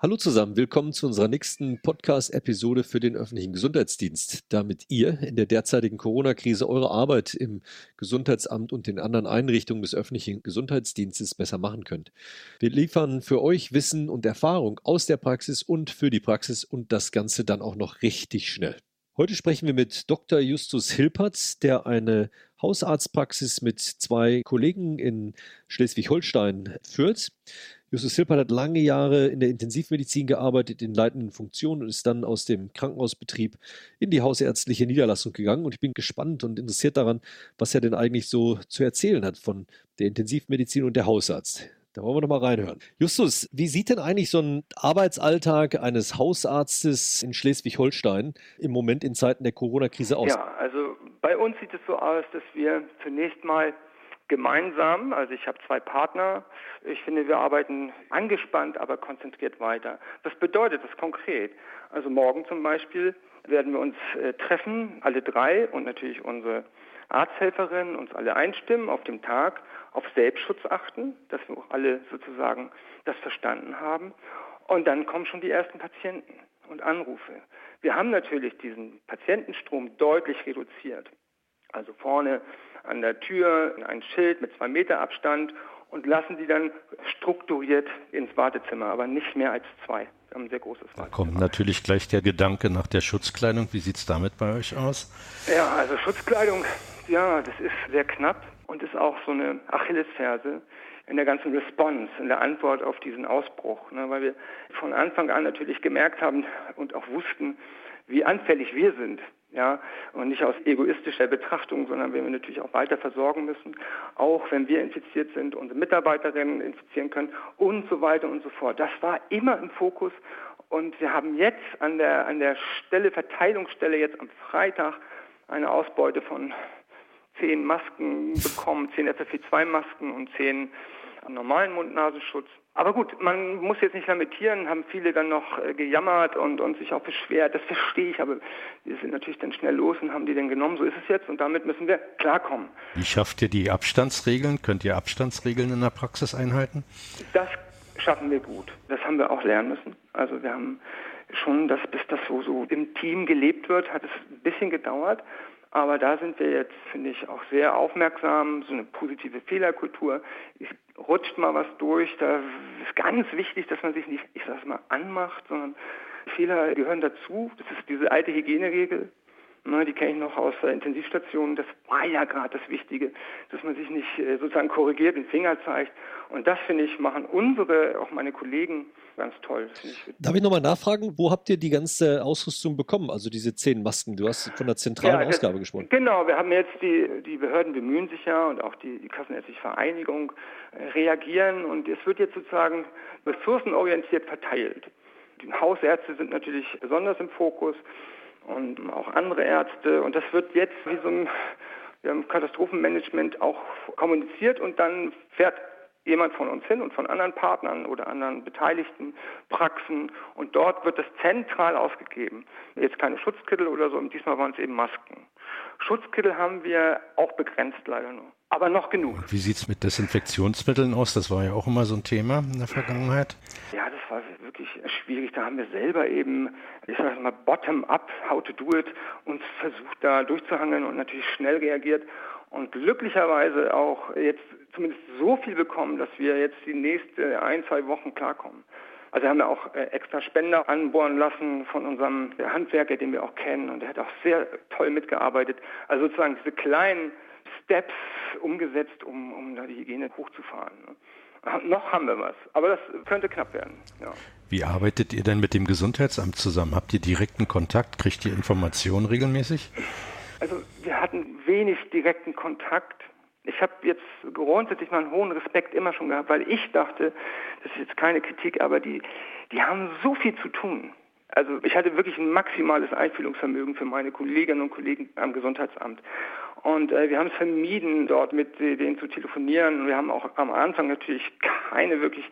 Hallo zusammen, willkommen zu unserer nächsten Podcast-Episode für den öffentlichen Gesundheitsdienst, damit ihr in der derzeitigen Corona-Krise eure Arbeit im Gesundheitsamt und den anderen Einrichtungen des öffentlichen Gesundheitsdienstes besser machen könnt. Wir liefern für euch Wissen und Erfahrung aus der Praxis und für die Praxis und das Ganze dann auch noch richtig schnell. Heute sprechen wir mit Dr. Justus Hilpertz, der eine Hausarztpraxis mit zwei Kollegen in Schleswig-Holstein führt. Justus Hilpert hat lange Jahre in der Intensivmedizin gearbeitet, in leitenden Funktionen und ist dann aus dem Krankenhausbetrieb in die hausärztliche Niederlassung gegangen. Und ich bin gespannt und interessiert daran, was er denn eigentlich so zu erzählen hat von der Intensivmedizin und der Hausarzt. Da wollen wir noch mal reinhören. Justus, wie sieht denn eigentlich so ein Arbeitsalltag eines Hausarztes in Schleswig-Holstein im Moment in Zeiten der Corona-Krise aus? Ja, also bei uns sieht es so aus, dass wir zunächst mal gemeinsam. Also ich habe zwei Partner. Ich finde, wir arbeiten angespannt, aber konzentriert weiter. Was bedeutet das konkret? Also morgen zum Beispiel werden wir uns äh, treffen, alle drei und natürlich unsere Arzthelferin, uns alle einstimmen auf dem Tag, auf Selbstschutz achten, dass wir auch alle sozusagen das verstanden haben. Und dann kommen schon die ersten Patienten und Anrufe. Wir haben natürlich diesen Patientenstrom deutlich reduziert. Also vorne an der Tür ein Schild mit zwei Meter Abstand und lassen die dann strukturiert ins Wartezimmer, aber nicht mehr als zwei. Wir haben ein sehr großes Wartezimmer. Da kommt natürlich gleich der Gedanke nach der Schutzkleidung. Wie sieht es damit bei euch aus? Ja, also Schutzkleidung, ja, das ist sehr knapp und ist auch so eine Achillesferse in der ganzen Response, in der Antwort auf diesen Ausbruch, ne, weil wir von Anfang an natürlich gemerkt haben und auch wussten, wie anfällig wir sind ja, und nicht aus egoistischer Betrachtung, sondern wenn wir natürlich auch weiter versorgen müssen, auch wenn wir infiziert sind, unsere Mitarbeiterinnen infizieren können und so weiter und so fort. Das war immer im Fokus und wir haben jetzt an der, an der Stelle, Verteilungsstelle jetzt am Freitag eine Ausbeute von zehn Masken bekommen, zehn FFP2-Masken und zehn normalen Mund-Nasenschutz. Aber gut, man muss jetzt nicht lamentieren, haben viele dann noch äh, gejammert und, und sich auch beschwert. Das verstehe ich, aber wir sind natürlich dann schnell los und haben die dann genommen. So ist es jetzt und damit müssen wir klarkommen. Wie schafft ihr die Abstandsregeln? Könnt ihr Abstandsregeln in der Praxis einhalten? Das schaffen wir gut. Das haben wir auch lernen müssen. Also wir haben schon, dass bis das so, so im Team gelebt wird, hat es ein bisschen gedauert. Aber da sind wir jetzt, finde ich, auch sehr aufmerksam, so eine positive Fehlerkultur. Es rutscht mal was durch, da ist ganz wichtig, dass man sich nicht, ich sage es mal, anmacht, sondern Fehler gehören dazu. Das ist diese alte Hygieneregel. Ne, die kenne ich noch aus der Intensivstation. Das war ja gerade das Wichtige, dass man sich nicht äh, sozusagen korrigiert, den Finger zeigt. Und das, finde ich, machen unsere, auch meine Kollegen, ganz toll. Ich. Darf ich nochmal nachfragen, wo habt ihr die ganze Ausrüstung bekommen? Also diese zehn Masken, du hast von der zentralen ja, das, Ausgabe gesprochen. Genau, wir haben jetzt die, die Behörden bemühen sich ja und auch die, die Kassenärztliche Vereinigung äh, reagieren und es wird jetzt sozusagen ressourcenorientiert verteilt. Die Hausärzte sind natürlich besonders im Fokus und auch andere Ärzte. Und das wird jetzt wie so ein Katastrophenmanagement auch kommuniziert und dann fährt jemand von uns hin und von anderen Partnern oder anderen beteiligten Praxen und dort wird das zentral ausgegeben. Jetzt keine Schutzkittel oder so, und diesmal waren es eben Masken. Schutzkittel haben wir auch begrenzt leider nur. Aber noch genug. Und wie sieht es mit Desinfektionsmitteln aus? Das war ja auch immer so ein Thema in der Vergangenheit. Ja, das war wirklich schwierig. Da haben wir selber eben, ich sage mal, bottom-up, how to do it, uns versucht da durchzuhangeln und natürlich schnell reagiert und glücklicherweise auch jetzt zumindest so viel bekommen, dass wir jetzt die nächsten ein, zwei Wochen klarkommen. Also wir haben ja auch äh, extra Spender anbohren lassen von unserem Handwerker, den wir auch kennen und der hat auch sehr toll mitgearbeitet. Also sozusagen diese kleinen Steps umgesetzt, um, um da die Hygiene hochzufahren. Noch haben wir was, aber das könnte knapp werden. Ja. Wie arbeitet ihr denn mit dem Gesundheitsamt zusammen? Habt ihr direkten Kontakt? Kriegt ihr Informationen regelmäßig? Also wir hatten wenig direkten Kontakt. Ich habe jetzt grundsätzlich mal einen hohen Respekt immer schon gehabt, weil ich dachte, das ist jetzt keine Kritik, aber die, die haben so viel zu tun. Also ich hatte wirklich ein maximales Einfühlungsvermögen für meine Kolleginnen und Kollegen am Gesundheitsamt. Und äh, wir haben es vermieden, dort mit denen zu telefonieren. Wir haben auch am Anfang natürlich keine wirklich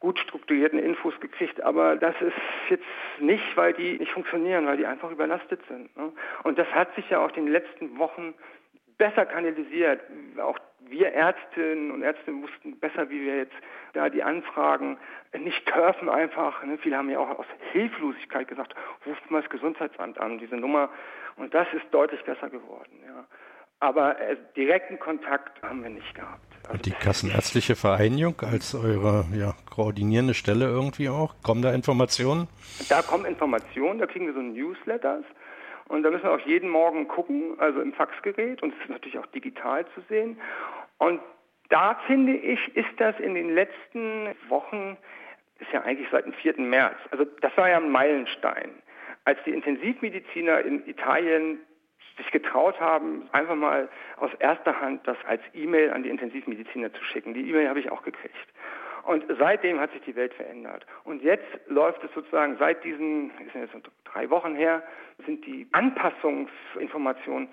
gut strukturierten Infos gekriegt, aber das ist jetzt nicht, weil die nicht funktionieren, weil die einfach überlastet sind. Ne? Und das hat sich ja auch in den letzten Wochen besser kanalisiert. Auch wir Ärztinnen und Ärzte wussten besser, wie wir jetzt da die Anfragen nicht dürfen einfach. Ne? Viele haben ja auch aus Hilflosigkeit gesagt, ruft mal das Gesundheitsamt an, diese Nummer. Und das ist deutlich besser geworden. Ja. Aber äh, direkten Kontakt haben wir nicht gehabt. Also und die Kassenärztliche Vereinigung als eure ja, koordinierende Stelle irgendwie auch? Kommen da Informationen? Da kommen Informationen, da kriegen wir so Newsletters. Und da müssen wir auch jeden Morgen gucken, also im Faxgerät und es ist natürlich auch digital zu sehen. Und da finde ich, ist das in den letzten Wochen, ist ja eigentlich seit dem 4. März, also das war ja ein Meilenstein, als die Intensivmediziner in Italien sich getraut haben, einfach mal aus erster Hand das als E-Mail an die Intensivmediziner zu schicken. Die E-Mail habe ich auch gekriegt. Und seitdem hat sich die Welt verändert. Und jetzt läuft es sozusagen seit diesen, ist jetzt drei Wochen her, sind die Anpassungsinformationen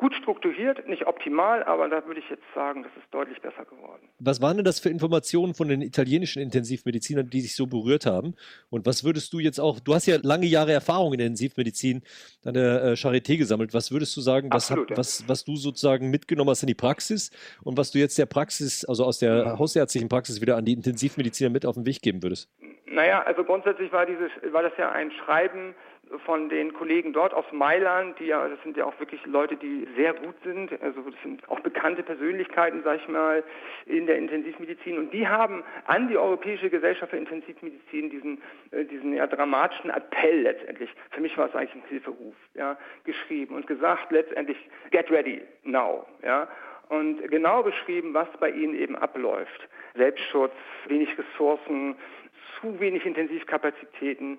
gut strukturiert, nicht optimal, aber da würde ich jetzt sagen, das ist deutlich besser geworden. Was waren denn das für Informationen von den italienischen Intensivmedizinern, die sich so berührt haben? Und was würdest du jetzt auch, du hast ja lange Jahre Erfahrung in der Intensivmedizin an der äh, Charité gesammelt. Was würdest du sagen, was, Absolut, hat, ja. was, was du sozusagen mitgenommen hast in die Praxis und was du jetzt der Praxis, also aus der ja. hausärztlichen Praxis wieder an die Intensivmediziner mit auf den Weg geben würdest? Naja, also grundsätzlich war, dieses, war das ja ein Schreiben von den Kollegen dort aus Mailand, die ja, das sind ja auch wirklich Leute, die sehr gut sind, also das sind auch bekannte Persönlichkeiten, sag ich mal, in der Intensivmedizin und die haben an die Europäische Gesellschaft für Intensivmedizin diesen, äh, diesen ja, dramatischen Appell letztendlich, für mich war es eigentlich ein Hilferuf, ja, geschrieben und gesagt letztendlich, get ready now, ja, und genau beschrieben, was bei ihnen eben abläuft. Selbstschutz, wenig Ressourcen, zu wenig Intensivkapazitäten,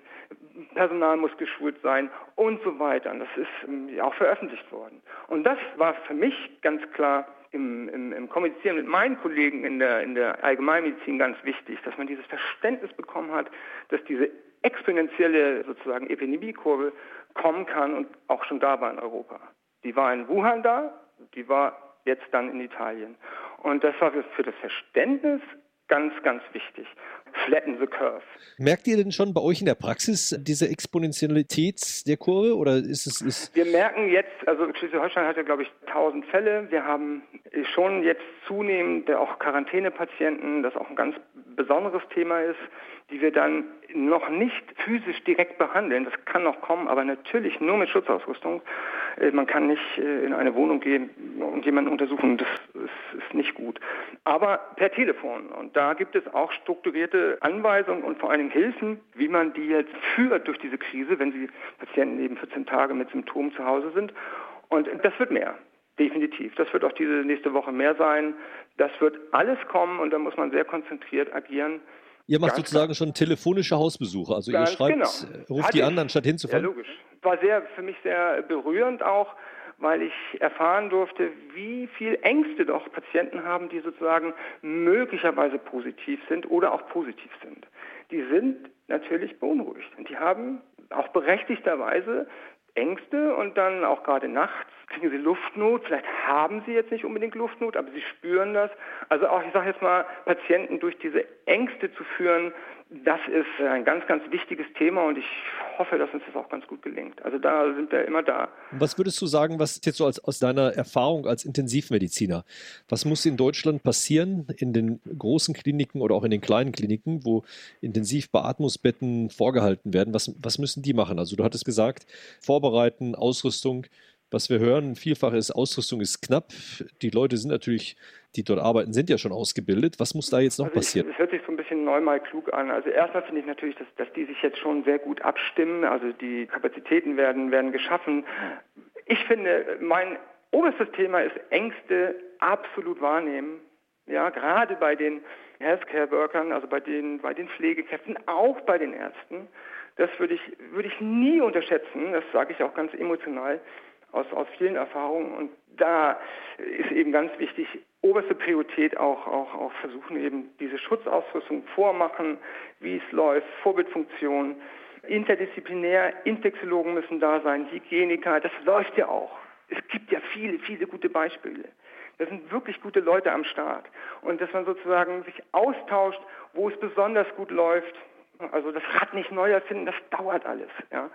Personal muss geschult sein und so weiter. Und das ist ähm, auch veröffentlicht worden. Und das war für mich ganz klar im, im, im Kommunizieren mit meinen Kollegen in der, in der Allgemeinmedizin ganz wichtig, dass man dieses Verständnis bekommen hat, dass diese exponentielle sozusagen Epidemiekurve kommen kann und auch schon da war in Europa. Die war in Wuhan da, die war jetzt dann in Italien. Und das war für das Verständnis ganz, ganz wichtig. Flatten the curve. Merkt ihr denn schon bei euch in der Praxis diese Exponentialität der Kurve oder ist es? Ist wir merken jetzt, also Schleswig-Holstein hat ja glaube ich 1000 Fälle. Wir haben schon jetzt zunehmend auch Quarantänepatienten, das auch ein ganz besonderes Thema ist, die wir dann noch nicht physisch direkt behandeln. Das kann noch kommen, aber natürlich nur mit Schutzausrüstung. Äh, man kann nicht äh, in eine Wohnung gehen und jemanden untersuchen. Das ist nicht gut. Aber per Telefon. Und da gibt es auch strukturierte Anweisungen und vor allen Dingen Hilfen, wie man die jetzt führt durch diese Krise, wenn sie Patienten eben 14 Tage mit Symptomen zu Hause sind. Und das wird mehr. Definitiv. Das wird auch diese nächste Woche mehr sein. Das wird alles kommen und da muss man sehr konzentriert agieren. Ihr macht Ganz sozusagen schon telefonische Hausbesuche. Also ihr schreibt, genau. Äh, ruft Hatte die an, anstatt hinzufahren? Ja, logisch. War sehr, für mich sehr berührend auch, weil ich erfahren durfte, wie viel Ängste doch Patienten haben, die sozusagen möglicherweise positiv sind oder auch positiv sind. Die sind natürlich beunruhigt und die haben auch berechtigterweise Ängste und dann auch gerade nachts kriegen sie Luftnot. Vielleicht haben sie jetzt nicht unbedingt Luftnot, aber sie spüren das. Also auch, ich sage jetzt mal, Patienten durch diese Ängste zu führen, das ist ein ganz, ganz wichtiges Thema und ich hoffe, dass uns das auch ganz gut gelingt. Also da sind wir immer da. Was würdest du sagen, was jetzt so als, aus deiner Erfahrung als Intensivmediziner, was muss in Deutschland passieren, in den großen Kliniken oder auch in den kleinen Kliniken, wo Intensivbeatmungsbetten vorgehalten werden? Was, was müssen die machen? Also du hattest gesagt, vorbereiten, Ausrüstung. Was wir hören vielfach ist, Ausrüstung ist knapp. Die Leute sind natürlich, die dort arbeiten, sind ja schon ausgebildet. Was muss da jetzt noch also passieren? Es hört sich so ein bisschen neunmal klug an. Also erstmal finde ich natürlich, dass, dass die sich jetzt schon sehr gut abstimmen. Also die Kapazitäten werden, werden geschaffen. Ich finde, mein oberstes Thema ist Ängste absolut wahrnehmen. Ja, gerade bei den Healthcare-Workern, also bei den, bei den Pflegekräften, auch bei den Ärzten. Das würde ich, würde ich nie unterschätzen. Das sage ich auch ganz emotional aus, aus vielen Erfahrungen. Und da ist eben ganz wichtig, oberste Priorität auch, auch, auch versuchen eben diese Schutzausrüstung vormachen, wie es läuft, Vorbildfunktion, interdisziplinär, Infektiologen müssen da sein, Hygieniker, das läuft ja auch. Es gibt ja viele, viele gute Beispiele. Da sind wirklich gute Leute am Start. Und dass man sozusagen sich austauscht, wo es besonders gut läuft. Also das Rad nicht neu erfinden, das dauert alles. Ja.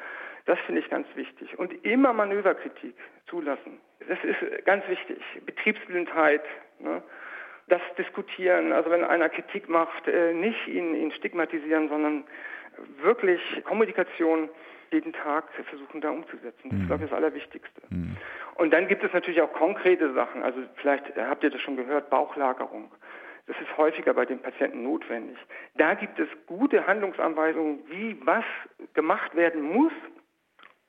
Das finde ich ganz wichtig. Und immer Manöverkritik zulassen. Das ist ganz wichtig. Betriebsblindheit Ne? Das Diskutieren, also wenn einer Kritik macht, äh, nicht ihn, ihn stigmatisieren, sondern wirklich Kommunikation jeden Tag versuchen da umzusetzen. Das ist, mhm. glaube ich, das Allerwichtigste. Mhm. Und dann gibt es natürlich auch konkrete Sachen. Also vielleicht habt ihr das schon gehört, Bauchlagerung. Das ist häufiger bei den Patienten notwendig. Da gibt es gute Handlungsanweisungen, wie was gemacht werden muss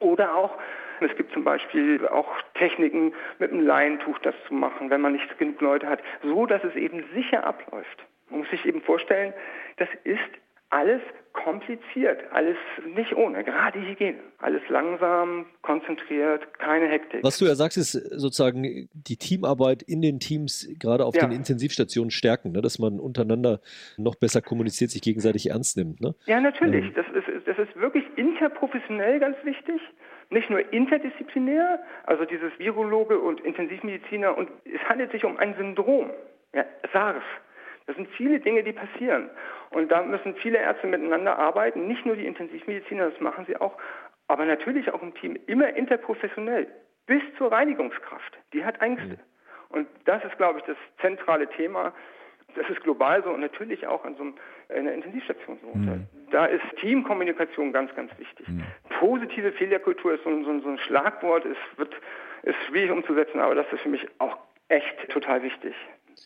oder auch es gibt zum Beispiel auch Techniken, mit einem Leintuch das zu machen, wenn man nicht genug Leute hat, so dass es eben sicher abläuft. Man muss sich eben vorstellen, das ist alles kompliziert, alles nicht ohne, gerade Hygiene. Alles langsam, konzentriert, keine Hektik. Was du ja sagst, ist sozusagen die Teamarbeit in den Teams, gerade auf ja. den Intensivstationen stärken, ne? dass man untereinander noch besser kommuniziert, sich gegenseitig ernst nimmt. Ne? Ja, natürlich. Ähm. Das, ist, das ist wirklich interprofessionell ganz wichtig nicht nur interdisziplinär, also dieses Virologe und Intensivmediziner, und es handelt sich um ein Syndrom, ja, SARS. Das sind viele Dinge, die passieren. Und da müssen viele Ärzte miteinander arbeiten, nicht nur die Intensivmediziner, das machen sie auch, aber natürlich auch im Team, immer interprofessionell, bis zur Reinigungskraft. Die hat Ängste. Mhm. Und das ist, glaube ich, das zentrale Thema. Das ist global so und natürlich auch an so einer Intensivstation so. Mhm. Da ist Teamkommunikation ganz, ganz wichtig. Mhm. Positive Fehlerkultur ist so ein, so ein, Schlagwort, es wird, ist schwierig umzusetzen, aber das ist für mich auch echt total wichtig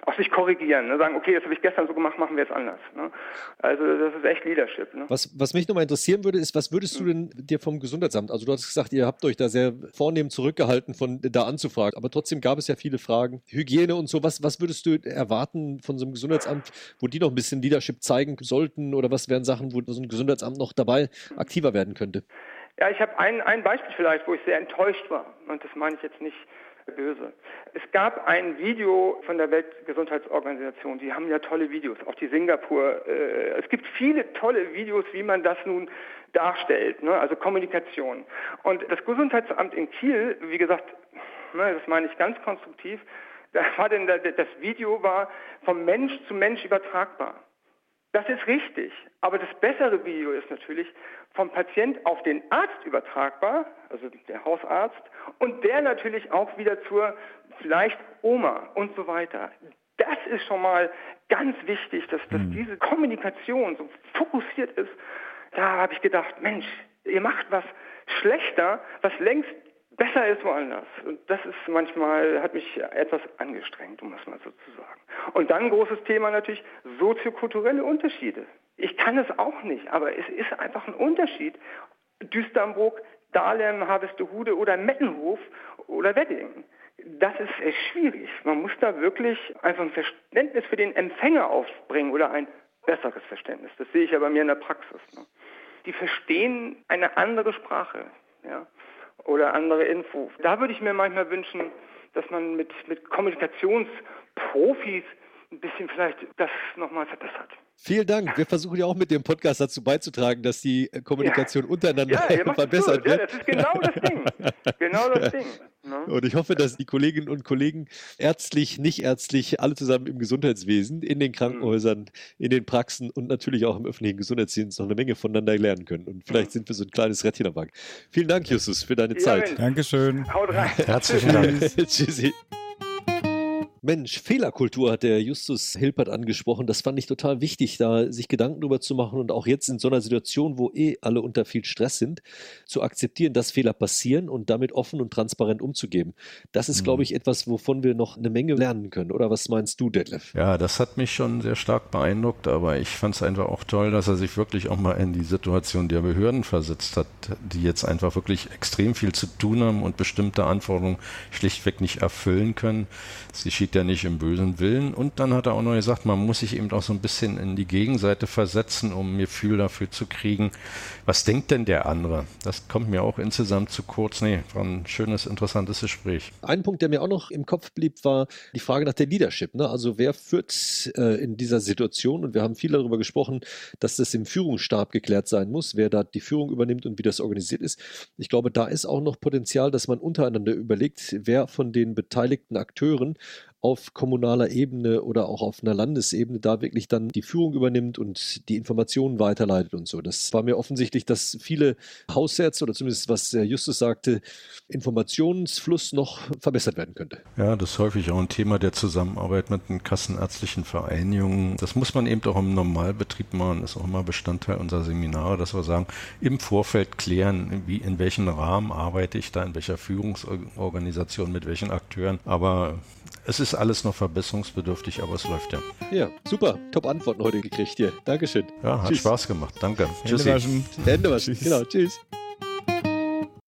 auch sich korrigieren, ne? sagen, okay, das habe ich gestern so gemacht, machen wir jetzt anders. Ne? Also das ist echt Leadership. Ne? Was, was mich nochmal interessieren würde, ist, was würdest du denn dir vom Gesundheitsamt, also du hast gesagt, ihr habt euch da sehr vornehm zurückgehalten, von da anzufragen, aber trotzdem gab es ja viele Fragen, Hygiene und so, was, was würdest du erwarten von so einem Gesundheitsamt, wo die noch ein bisschen Leadership zeigen sollten oder was wären Sachen, wo so ein Gesundheitsamt noch dabei aktiver werden könnte? Ja, ich habe ein, ein Beispiel vielleicht, wo ich sehr enttäuscht war und das meine ich jetzt nicht böse. Es gab ein Video von der Weltgesundheitsorganisation, die haben ja tolle Videos, auch die Singapur. Äh, es gibt viele tolle Videos, wie man das nun darstellt, ne? also Kommunikation. Und das Gesundheitsamt in Kiel, wie gesagt, ne, das meine ich ganz konstruktiv, da war denn das Video war vom Mensch zu Mensch übertragbar. Das ist richtig, aber das bessere Video ist natürlich vom Patient auf den Arzt übertragbar, also der Hausarzt, und der natürlich auch wieder zur vielleicht Oma und so weiter. Das ist schon mal ganz wichtig, dass, dass mhm. diese Kommunikation so fokussiert ist. Da habe ich gedacht, Mensch, ihr macht was schlechter, was längst besser ist woanders. Und das ist manchmal, hat mich etwas angestrengt, um es mal so zu sagen. Und dann großes Thema natürlich soziokulturelle Unterschiede. Ich kann es auch nicht, aber es ist einfach ein Unterschied. Düsternbruck, Dahlem, Harvestehude oder Mettenhof oder Wedding. Das ist schwierig. Man muss da wirklich einfach ein Verständnis für den Empfänger aufbringen oder ein besseres Verständnis. Das sehe ich ja bei mir in der Praxis. Ne? Die verstehen eine andere Sprache. Ja? Oder andere Infos. Da würde ich mir manchmal wünschen, dass man mit, mit Kommunikationsprofis ein bisschen vielleicht das nochmal verbessert. Vielen Dank. Wir versuchen ja auch mit dem Podcast dazu beizutragen, dass die Kommunikation ja. untereinander ja, verbessert wird. Ja, das ist genau das Ding. Genau das Ding. Ne? Und ich hoffe, dass die Kolleginnen und Kollegen ärztlich, nicht ärztlich, alle zusammen im Gesundheitswesen, in den Krankenhäusern, in den Praxen und natürlich auch im öffentlichen Gesundheitsdienst noch eine Menge voneinander lernen können. Und vielleicht mhm. sind wir so ein kleines Rädchen am Bank. Vielen Dank, Justus, für deine Zeit. Dankeschön. Haut rein. Herzlichen Dank. Tschüssi. Mensch, Fehlerkultur hat der Justus Hilpert angesprochen. Das fand ich total wichtig, da sich Gedanken drüber zu machen und auch jetzt in so einer Situation, wo eh alle unter viel Stress sind, zu akzeptieren, dass Fehler passieren und damit offen und transparent umzugehen. Das ist, mhm. glaube ich, etwas, wovon wir noch eine Menge lernen können. Oder was meinst du, Detlef? Ja, das hat mich schon sehr stark beeindruckt, aber ich fand es einfach auch toll, dass er sich wirklich auch mal in die Situation der Behörden versetzt hat, die jetzt einfach wirklich extrem viel zu tun haben und bestimmte Anforderungen schlichtweg nicht erfüllen können. Sie steht ja nicht im bösen Willen. Und dann hat er auch noch gesagt, man muss sich eben auch so ein bisschen in die Gegenseite versetzen, um ein Gefühl dafür zu kriegen, was denkt denn der andere? Das kommt mir auch insgesamt zu kurz. Nee, war ein schönes, interessantes Gespräch. Ein Punkt, der mir auch noch im Kopf blieb, war die Frage nach der Leadership. Ne? Also wer führt äh, in dieser Situation? Und wir haben viel darüber gesprochen, dass das im Führungsstab geklärt sein muss, wer da die Führung übernimmt und wie das organisiert ist. Ich glaube, da ist auch noch Potenzial, dass man untereinander überlegt, wer von den beteiligten Akteuren auf kommunaler Ebene oder auch auf einer Landesebene da wirklich dann die Führung übernimmt und die Informationen weiterleitet und so. Das war mir offensichtlich, dass viele Hausärzte oder zumindest was Justus sagte, Informationsfluss noch verbessert werden könnte. Ja, das ist häufig auch ein Thema der Zusammenarbeit mit den kassenärztlichen Vereinigungen. Das muss man eben auch im Normalbetrieb machen, das ist auch immer Bestandteil unserer Seminare, dass wir sagen, im Vorfeld klären, wie, in welchem Rahmen arbeite ich da, in welcher Führungsorganisation, mit welchen Akteuren. Aber es ist alles noch verbesserungsbedürftig, aber es läuft ja. Ja, super. Top Antworten heute gekriegt hier. Dankeschön. Ja, hat Tschüss. Spaß gemacht. Danke. Hände waschen. Hände waschen. Genau. Tschüss.